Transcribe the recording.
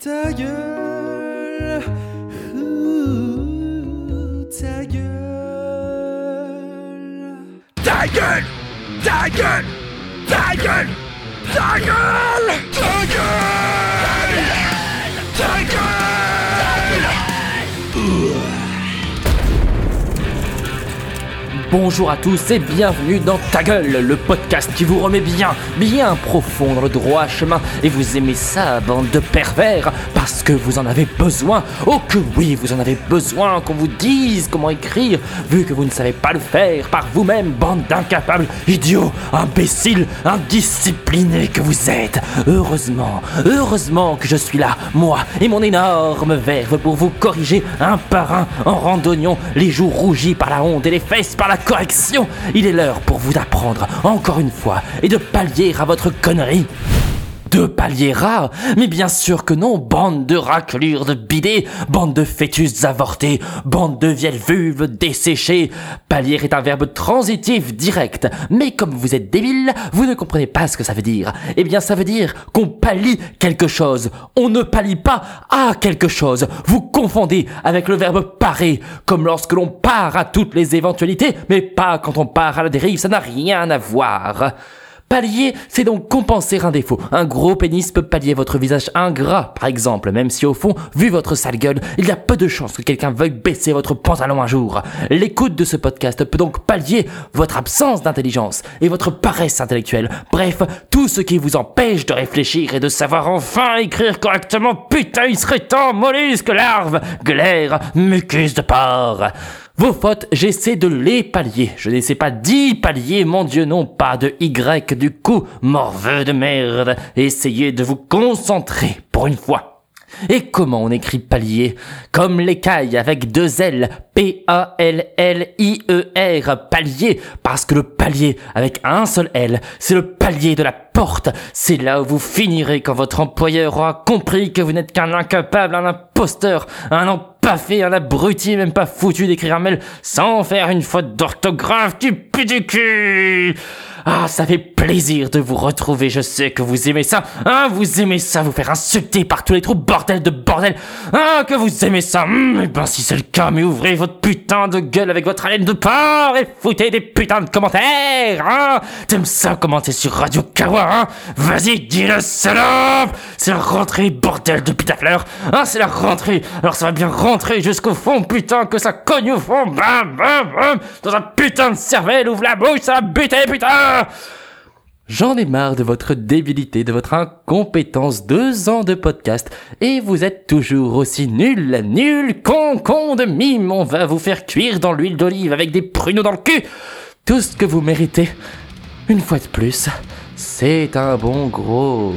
Ta gueule, ouh, ta gueule. Ta gueule Ta gueule Ta gueule Ta gueule Bonjour à tous et bienvenue dans Ta gueule, le podcast qui vous remet bien, bien profond dans le droit chemin. Et vous aimez ça, bande de pervers, parce que vous en avez besoin. Oh que oui, vous en avez besoin qu'on vous dise comment écrire, vu que vous ne savez pas le faire par vous-même, bande d'incapables, idiots, imbéciles, indisciplinés que vous êtes. Heureusement, heureusement que je suis là, moi et mon énorme verve pour vous corriger un par un en randonnion, les joues rougies par la honte et les fesses par la correction. Il est l'heure pour vous d'apprendre, encore une fois, et de pallier à votre connerie. De pallier à Mais bien sûr que non, bande de raclures de bidets, bande de fœtus avortés, bande de vieilles vulves desséchées. Pallier est un verbe transitif direct, mais comme vous êtes débile, vous ne comprenez pas ce que ça veut dire. Eh bien ça veut dire qu'on pallie quelque chose. On ne pallie pas à quelque chose. Vous confondez avec le verbe parer, comme lorsque l'on part à toutes les éventualités, mais pas quand on part à la dérive, ça n'a rien à voir. Pallier, c'est donc compenser un défaut. Un gros pénis peut pallier votre visage ingrat, par exemple, même si au fond, vu votre sale gueule, il y a peu de chances que quelqu'un veuille baisser votre pantalon un jour. L'écoute de ce podcast peut donc pallier votre absence d'intelligence et votre paresse intellectuelle. Bref, tout ce qui vous empêche de réfléchir et de savoir enfin écrire correctement. Putain, il serait temps, mollusque, larve, glaire, mucus de porc. Vos fautes, j'essaie de les pallier. Je n'essaie pas d'y pallier, mon Dieu, non pas de Y du coup, morveux de merde. Essayez de vous concentrer pour une fois. Et comment on écrit palier Comme l'écaille avec deux L, P-A-L-L-I-E-R, palier, parce que le palier avec un seul L, c'est le palier de la porte. C'est là où vous finirez quand votre employeur aura compris que vous n'êtes qu'un incapable, un imposteur, un empaffé, un abruti, même pas foutu d'écrire un mail sans faire une faute d'orthographe du cul. Ah, ça fait plaisir de vous retrouver, je sais que vous aimez ça. Hein, vous aimez ça, vous faire insulter par tous les trous, bordel de bordel. Ah, que vous aimez ça. Hum, eh ben, si c'est le cas, mais ouvrez votre putain de gueule avec votre haleine de porc et foutez des putains de commentaires, hein. T'aimes ça commenter sur Radio Kawa, hein. Vas-y, dis-le, salope. C'est la rentrée, bordel de pitafleur. Hein, c'est la rentrée. Alors ça va bien rentrer jusqu'au fond, putain, que ça cogne au fond. Bam, bam, bam. Dans un putain de cervelle, ouvre la bouche, ça va buter, putain. J'en ai marre de votre débilité, de votre incompétence, deux ans de podcast, et vous êtes toujours aussi nul, nul, con, con de mime, on va vous faire cuire dans l'huile d'olive avec des pruneaux dans le cul. Tout ce que vous méritez, une fois de plus, c'est un bon gros.